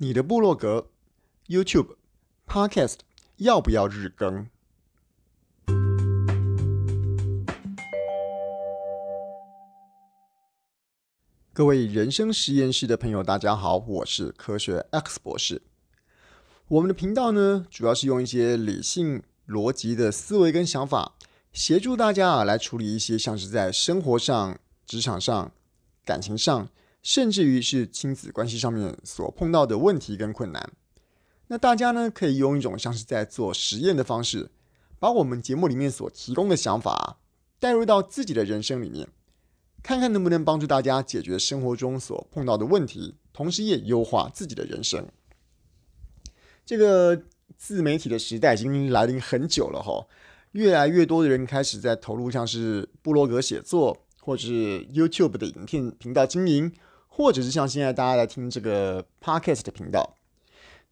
你的部落格、YouTube、Podcast 要不要日更？各位人生实验室的朋友，大家好，我是科学 X 博士。我们的频道呢，主要是用一些理性、逻辑的思维跟想法，协助大家啊来处理一些像是在生活上、职场上、感情上。甚至于是亲子关系上面所碰到的问题跟困难，那大家呢可以用一种像是在做实验的方式，把我们节目里面所提供的想法带入到自己的人生里面，看看能不能帮助大家解决生活中所碰到的问题，同时也优化自己的人生。这个自媒体的时代已经来临很久了哈，越来越多的人开始在投入像是部落格写作，或者是 YouTube 的影片频道经营。或者是像现在大家在听这个 Podcast 的频道，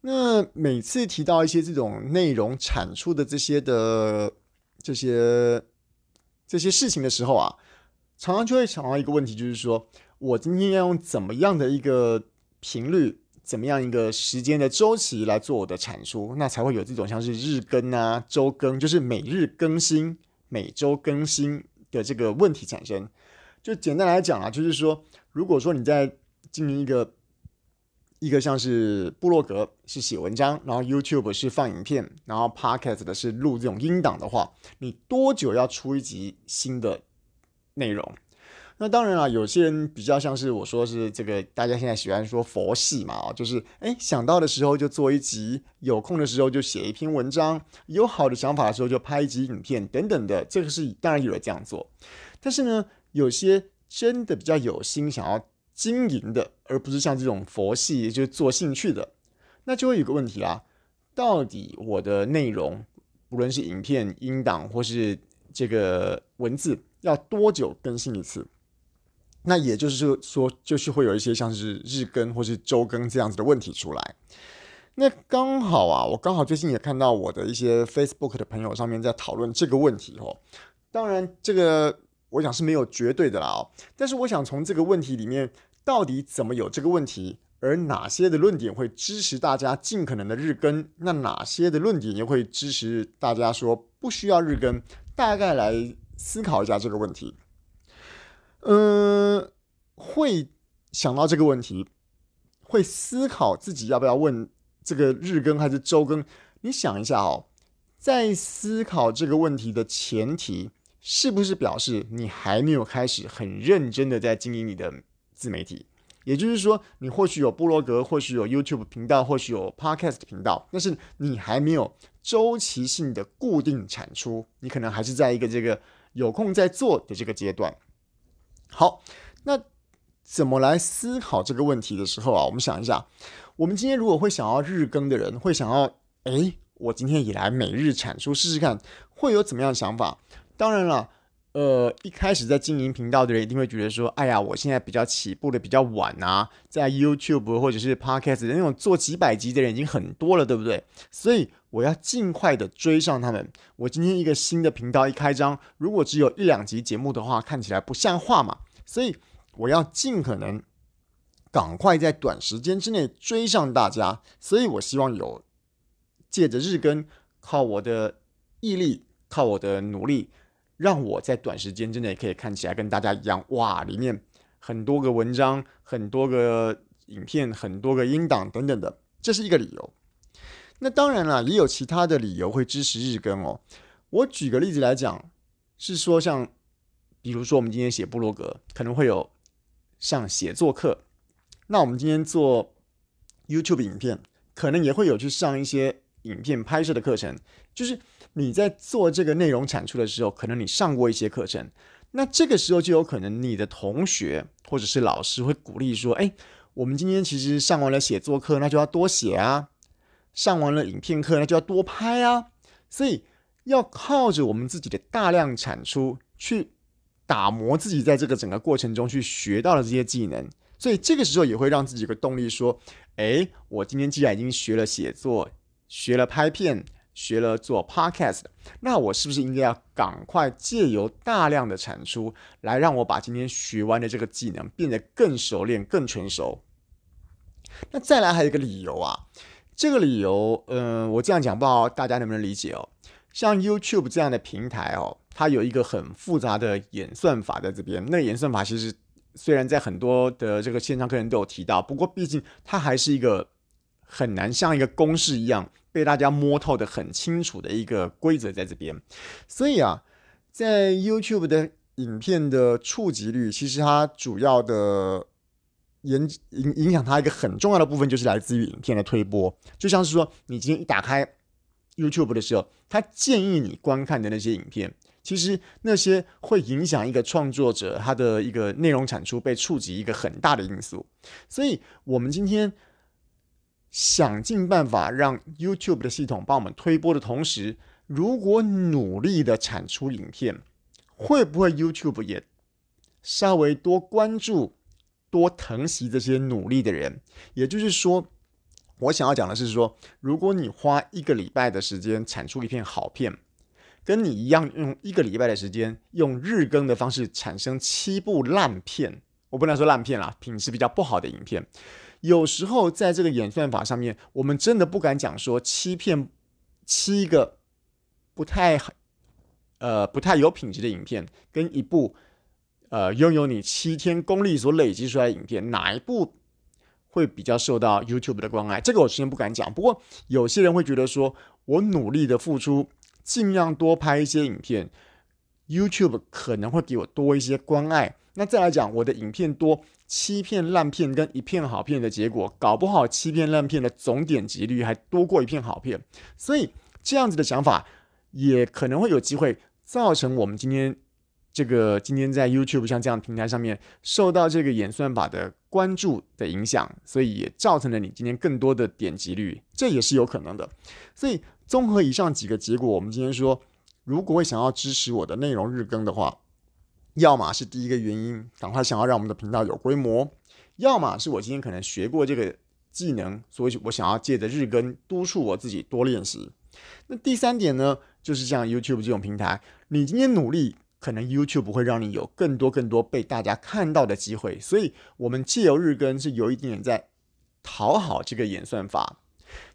那每次提到一些这种内容产出的这些的这些这些事情的时候啊，常常就会想到一个问题，就是说我今天要用怎么样的一个频率，怎么样一个时间的周期来做我的产出，那才会有这种像是日更啊、周更，就是每日更新、每周更新的这个问题产生。就简单来讲啊，就是说。如果说你在经营一个一个像是部落格是写文章，然后 YouTube 是放影片，然后 Podcast 的是录这种音档的话，你多久要出一集新的内容？那当然了，有些人比较像是我说是这个，大家现在喜欢说佛系嘛，就是哎想到的时候就做一集，有空的时候就写一篇文章，有好的想法的时候就拍一集影片等等的，这个是当然有人这样做，但是呢，有些。真的比较有心想要经营的，而不是像这种佛系就是做兴趣的，那就会有个问题啦。到底我的内容，不论是影片、音档或是这个文字，要多久更新一次？那也就是说，就是会有一些像是日更或是周更这样子的问题出来。那刚好啊，我刚好最近也看到我的一些 Facebook 的朋友上面在讨论这个问题哦。当然这个。我想是没有绝对的啦哦，但是我想从这个问题里面，到底怎么有这个问题，而哪些的论点会支持大家尽可能的日更，那哪些的论点也会支持大家说不需要日更，大概来思考一下这个问题。嗯，会想到这个问题，会思考自己要不要问这个日更还是周更？你想一下哦，在思考这个问题的前提。是不是表示你还没有开始很认真的在经营你的自媒体？也就是说，你或许有部落格，或许有 YouTube 频道，或许有 Podcast 频道，但是你还没有周期性的固定产出，你可能还是在一个这个有空在做的这个阶段。好，那怎么来思考这个问题的时候啊，我们想一下，我们今天如果会想要日更的人，会想要，诶，我今天也来每日产出试试看，会有怎么样的想法？当然了，呃，一开始在经营频道的人一定会觉得说，哎呀，我现在比较起步的比较晚啊，在 YouTube 或者是 Podcast 的那种做几百集的人已经很多了，对不对？所以我要尽快的追上他们。我今天一个新的频道一开张，如果只有一两集节目的话，看起来不像话嘛。所以我要尽可能赶快在短时间之内追上大家。所以我希望有借着日更，靠我的毅力，靠我的努力。让我在短时间之内可以看起来跟大家一样，哇！里面很多个文章、很多个影片、很多个音档等等的，这是一个理由。那当然了，也有其他的理由会支持日更哦。我举个例子来讲，是说像，比如说我们今天写部落格，可能会有上写作课；那我们今天做 YouTube 影片，可能也会有去上一些影片拍摄的课程，就是。你在做这个内容产出的时候，可能你上过一些课程，那这个时候就有可能你的同学或者是老师会鼓励说：“哎，我们今天其实上完了写作课，那就要多写啊；上完了影片课，那就要多拍啊。”所以要靠着我们自己的大量产出去打磨自己，在这个整个过程中去学到了这些技能，所以这个时候也会让自己有个动力说：“哎，我今天既然已经学了写作，学了拍片。”学了做 podcast，那我是不是应该要赶快借由大量的产出，来让我把今天学完的这个技能变得更熟练、更成熟？那再来还有一个理由啊，这个理由，嗯、我这样讲不知道大家能不能理解哦？像 YouTube 这样的平台哦，它有一个很复杂的演算法在这边。那演算法其实虽然在很多的这个线上课程都有提到，不过毕竟它还是一个很难像一个公式一样被大家摸透的很清楚的一个规则在这边。所以啊，在 YouTube 的影片的触及率，其实它主要的影影影响它一个很重要的部分，就是来自于影片的推播。就像是说，你今天一打开 YouTube 的时候，他建议你观看的那些影片，其实那些会影响一个创作者他的一个内容产出被触及一个很大的因素。所以，我们今天想尽办法让 YouTube 的系统帮我们推播的同时，如果努力的产出影片，会不会 YouTube 也稍微多关注、多疼惜这些努力的人？也就是说。我想要讲的是说，如果你花一个礼拜的时间产出一片好片，跟你一样用一个礼拜的时间用日更的方式产生七部烂片，我不能说烂片啦，品质比较不好的影片，有时候在这个演算法上面，我们真的不敢讲说七片七个不太呃不太有品质的影片，跟一部呃拥有你七天功力所累积出来的影片，哪一部？会比较受到 YouTube 的关爱，这个我先不敢讲。不过有些人会觉得说，我努力的付出，尽量多拍一些影片，YouTube 可能会给我多一些关爱。那再来讲，我的影片多，七片烂片跟一片好片的结果，搞不好七片烂片的总点击率还多过一片好片。所以这样子的想法，也可能会有机会造成我们今天。这个今天在 YouTube 像这样平台上面受到这个演算法的关注的影响，所以也造成了你今天更多的点击率，这也是有可能的。所以综合以上几个结果，我们今天说，如果想要支持我的内容日更的话，要么是第一个原因，赶快想要让我们的频道有规模；要么是我今天可能学过这个技能，所以我想要借着日更督促我自己多练习。那第三点呢，就是像 YouTube 这种平台，你今天努力。可能 YouTube 会让你有更多更多被大家看到的机会，所以我们借由日更是有一点点在讨好这个演算法。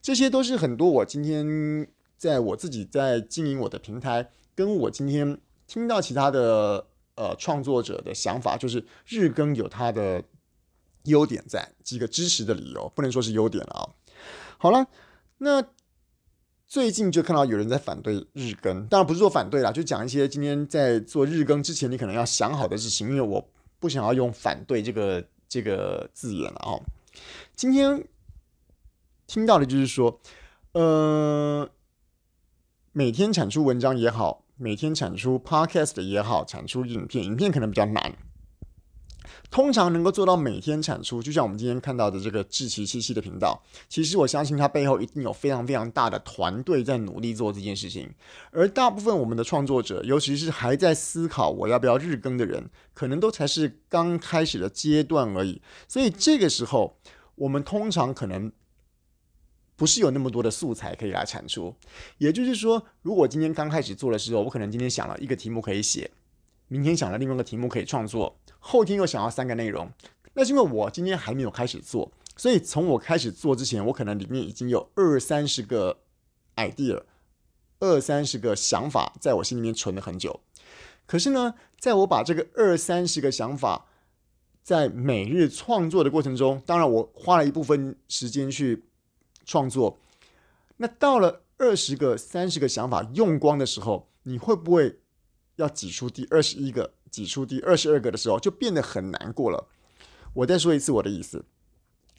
这些都是很多我今天在我自己在经营我的平台，跟我今天听到其他的呃创作者的想法，就是日更有它的优点在，几个支持的理由，不能说是优点了啊。好了，那。最近就看到有人在反对日更，当然不是说反对啦，就讲一些今天在做日更之前你可能要想好的事情，因为我不想要用反对这个这个字眼了哦。今天听到的就是说，呃，每天产出文章也好，每天产出 podcast 也好，产出影片，影片可能比较难。通常能够做到每天产出，就像我们今天看到的这个志奇七七的频道，其实我相信它背后一定有非常非常大的团队在努力做这件事情。而大部分我们的创作者，尤其是还在思考我要不要日更的人，可能都才是刚开始的阶段而已。所以这个时候，我们通常可能不是有那么多的素材可以来产出。也就是说，如果今天刚开始做的时候，我可能今天想了一个题目可以写。明天想了另外一个题目可以创作，后天又想要三个内容，那是因为我今天还没有开始做，所以从我开始做之前，我可能里面已经有二三十个 idea，二三十个想法在我心里面存了很久。可是呢，在我把这个二三十个想法在每日创作的过程中，当然我花了一部分时间去创作，那到了二十个、三十个想法用光的时候，你会不会？要挤出第二十一个，挤出第二十二个的时候，就变得很难过了。我再说一次我的意思，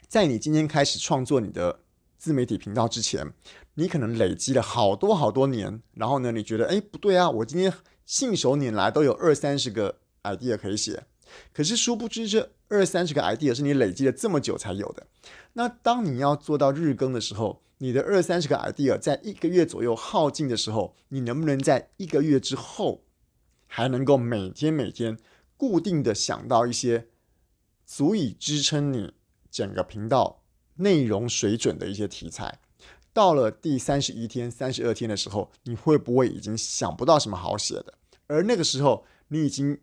在你今天开始创作你的自媒体频道之前，你可能累积了好多好多年，然后呢，你觉得，哎，不对啊，我今天信手拈来都有二三十个 idea 可以写，可是殊不知这二三十个 idea 是你累积了这么久才有的。那当你要做到日更的时候，你的二三十个 idea 在一个月左右耗尽的时候，你能不能在一个月之后？还能够每天每天固定的想到一些足以支撑你整个频道内容水准的一些题材，到了第三十一天、三十二天的时候，你会不会已经想不到什么好写的？而那个时候，你已经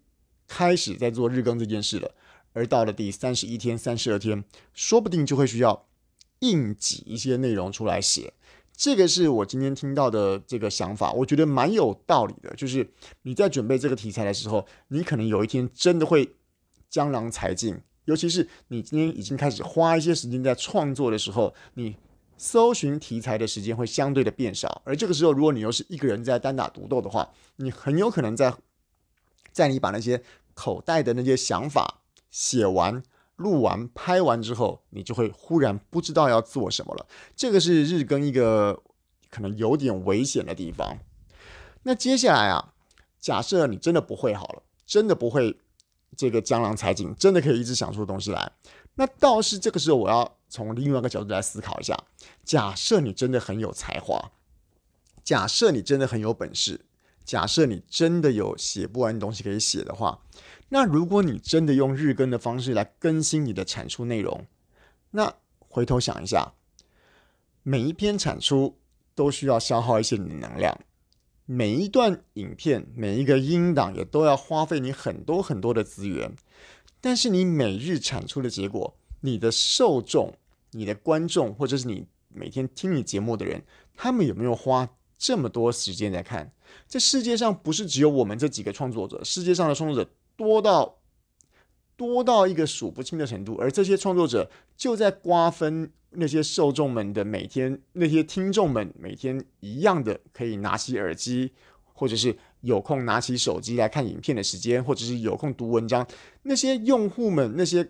开始在做日更这件事了。而到了第三十一天、三十二天，说不定就会需要硬挤一些内容出来写。这个是我今天听到的这个想法，我觉得蛮有道理的。就是你在准备这个题材的时候，你可能有一天真的会江郎才尽，尤其是你今天已经开始花一些时间在创作的时候，你搜寻题材的时间会相对的变少。而这个时候，如果你又是一个人在单打独斗的话，你很有可能在在你把那些口袋的那些想法写完。录完、拍完之后，你就会忽然不知道要做什么了。这个是日更一个可能有点危险的地方。那接下来啊，假设你真的不会好了，真的不会这个江郎才尽，真的可以一直想出东西来。那倒是这个时候，我要从另外一个角度来思考一下：假设你真的很有才华，假设你真的很有本事，假设你真的有写不完的东西可以写的话。那如果你真的用日更的方式来更新你的产出内容，那回头想一下，每一篇产出都需要消耗一些你的能量，每一段影片、每一个音档也都要花费你很多很多的资源。但是你每日产出的结果，你的受众、你的观众，或者是你每天听你节目的人，他们有没有花这么多时间来看？这世界上不是只有我们这几个创作者，世界上的创作者。多到多到一个数不清的程度，而这些创作者就在瓜分那些受众们的每天，那些听众们每天一样的可以拿起耳机，或者是有空拿起手机来看影片的时间，或者是有空读文章。那些用户们、那些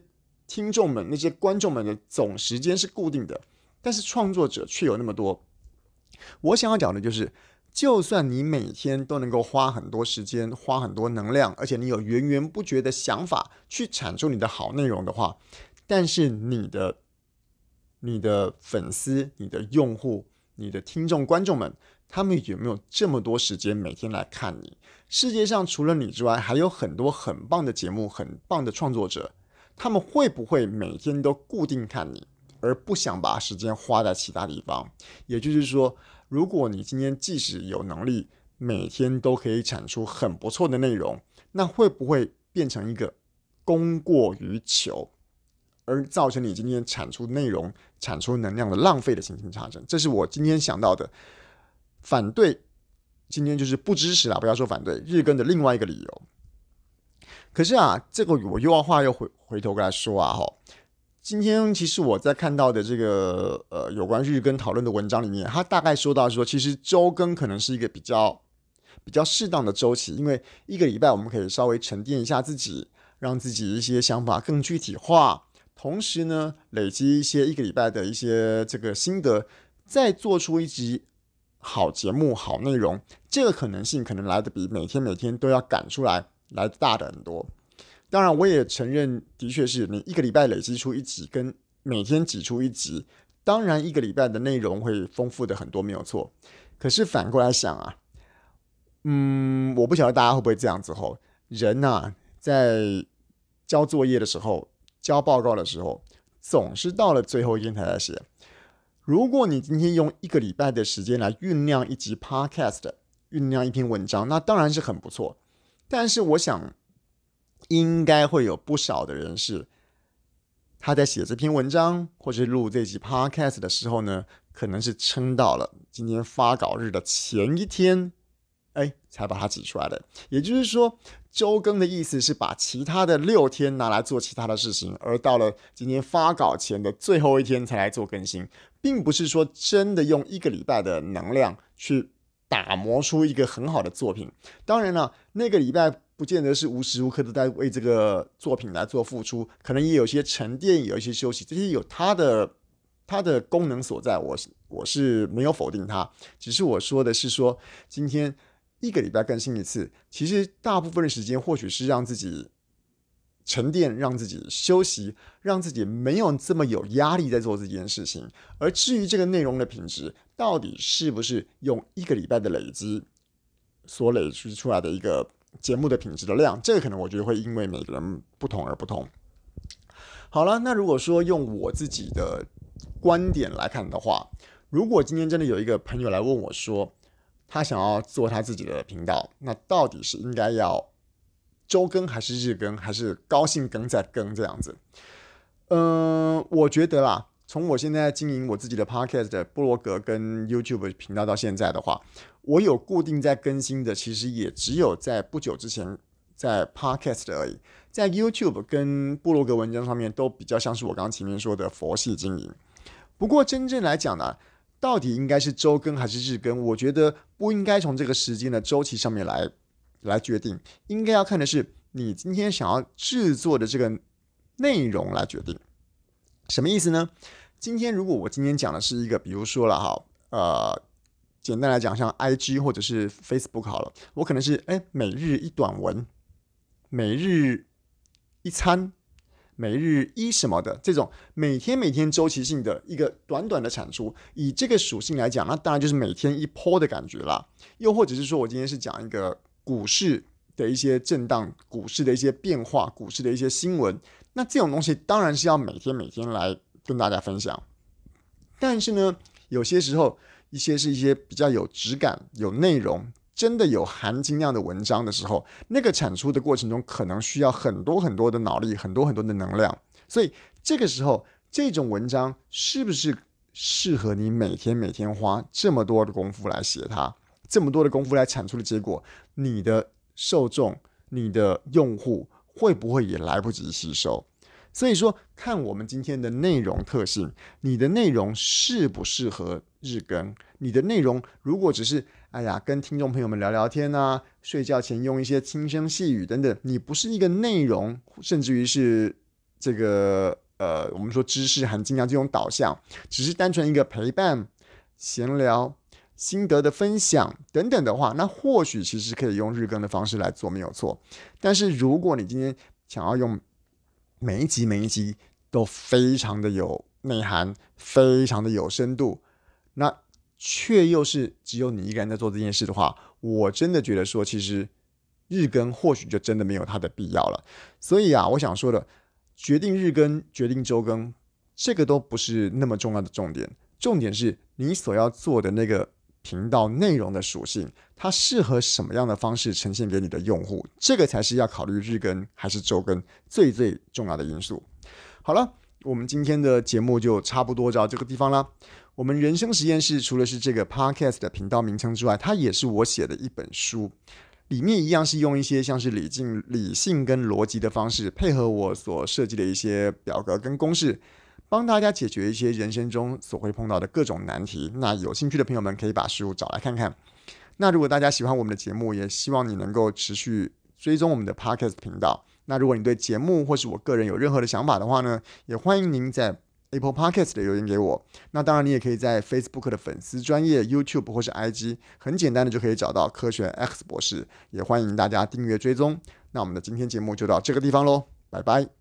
听众们、那些观众们的总时间是固定的，但是创作者却有那么多。我想要讲的就是。就算你每天都能够花很多时间、花很多能量，而且你有源源不绝的想法去产出你的好内容的话，但是你的、你的粉丝、你的用户、你的听众、观众们，他们有没有这么多时间每天来看你？世界上除了你之外，还有很多很棒的节目、很棒的创作者，他们会不会每天都固定看你，而不想把时间花在其他地方？也就是说。如果你今天即使有能力每天都可以产出很不错的内容，那会不会变成一个供过于求，而造成你今天产出内容、产出能量的浪费的情形产生？这是我今天想到的反对，今天就是不支持啦，不要说反对日更的另外一个理由。可是啊，这个我又要话又回回头跟他说啊，吼。今天其实我在看到的这个呃有关日更讨论的文章里面，他大概说到说，其实周更可能是一个比较比较适当的周期，因为一个礼拜我们可以稍微沉淀一下自己，让自己一些想法更具体化，同时呢累积一些一个礼拜的一些这个心得，再做出一集好节目、好内容，这个可能性可能来得比每天每天都要赶出来来的大的很多。当然，我也承认，的确是你一个礼拜累积出一集，跟每天挤出一集，当然一个礼拜的内容会丰富的很多，没有错。可是反过来想啊，嗯，我不晓得大家会不会这样子吼，人呐，在交作业的时候、交报告的时候，总是到了最后一天才来写。如果你今天用一个礼拜的时间来酝酿一集 Podcast，酝酿一篇文章，那当然是很不错。但是我想。应该会有不少的人是，他在写这篇文章或者录这集 podcast 的时候呢，可能是撑到了今天发稿日的前一天，哎，才把它挤出来的。也就是说，周更的意思是把其他的六天拿来做其他的事情，而到了今天发稿前的最后一天才来做更新，并不是说真的用一个礼拜的能量去打磨出一个很好的作品。当然了，那个礼拜。不见得是无时无刻都在为这个作品来做付出，可能也有些沉淀，有一些休息，这些有它的它的功能所在。我我是没有否定它，只是我说的是说，今天一个礼拜更新一次，其实大部分的时间或许是让自己沉淀，让自己休息，让自己没有这么有压力在做这件事情。而至于这个内容的品质，到底是不是用一个礼拜的累积所累积出来的一个？节目的品质的量，这个可能我觉得会因为每个人不同而不同。好了，那如果说用我自己的观点来看的话，如果今天真的有一个朋友来问我说，他想要做他自己的频道，那到底是应该要周更还是日更，还是高兴更再更这样子？嗯、我觉得啦，从我现在经营我自己的 Podcast 的部落格跟 YouTube 频道到现在的话，我有固定在更新的，其实也只有在不久之前在 Podcast 而已。在 YouTube 跟部落格文章上面都比较像是我刚刚前面说的佛系经营。不过真正来讲呢，到底应该是周更还是日更？我觉得不应该从这个时间的周期上面来来决定，应该要看的是你今天想要制作的这个内容来决定。什么意思呢？今天如果我今天讲的是一个，比如说了哈，呃，简单来讲，像 IG 或者是 Facebook 好了，我可能是哎每日一短文，每日。一餐，每日一什么的这种每天每天周期性的一个短短的产出，以这个属性来讲，那当然就是每天一波的感觉啦。又或者是说我今天是讲一个股市的一些震荡、股市的一些变化、股市的一些新闻，那这种东西当然是要每天每天来跟大家分享。但是呢，有些时候一些是一些比较有质感、有内容。真的有含金量的文章的时候，那个产出的过程中可能需要很多很多的脑力，很多很多的能量。所以这个时候，这种文章是不是适合你每天每天花这么多的功夫来写它，这么多的功夫来产出的结果，你的受众、你的用户会不会也来不及吸收？所以说，看我们今天的内容特性，你的内容适不适合日更？你的内容如果只是哎呀，跟听众朋友们聊聊天啊，睡觉前用一些轻声细语等等，你不是一个内容，甚至于是这个呃，我们说知识含金量这种导向，只是单纯一个陪伴、闲聊、心得的分享等等的话，那或许其实可以用日更的方式来做，没有错。但是如果你今天想要用每一集每一集都非常的有内涵，非常的有深度，那。却又是只有你一个人在做这件事的话，我真的觉得说，其实日更或许就真的没有它的必要了。所以啊，我想说的，决定日更、决定周更，这个都不是那么重要的重点。重点是你所要做的那个频道内容的属性，它适合什么样的方式呈现给你的用户，这个才是要考虑日更还是周更最最重要的因素。好了，我们今天的节目就差不多到这个地方了。我们人生实验室除了是这个 podcast 的频道名称之外，它也是我写的一本书，里面一样是用一些像是理性、理性跟逻辑的方式，配合我所设计的一些表格跟公式，帮大家解决一些人生中所会碰到的各种难题。那有兴趣的朋友们可以把书找来看看。那如果大家喜欢我们的节目，也希望你能够持续追踪我们的 podcast 频道。那如果你对节目或是我个人有任何的想法的话呢，也欢迎您在 Apple Podcast 的留言给我，那当然你也可以在 Facebook 的粉丝专业、YouTube 或是 IG，很简单的就可以找到科学 X 博士，也欢迎大家订阅追踪。那我们的今天节目就到这个地方喽，拜拜。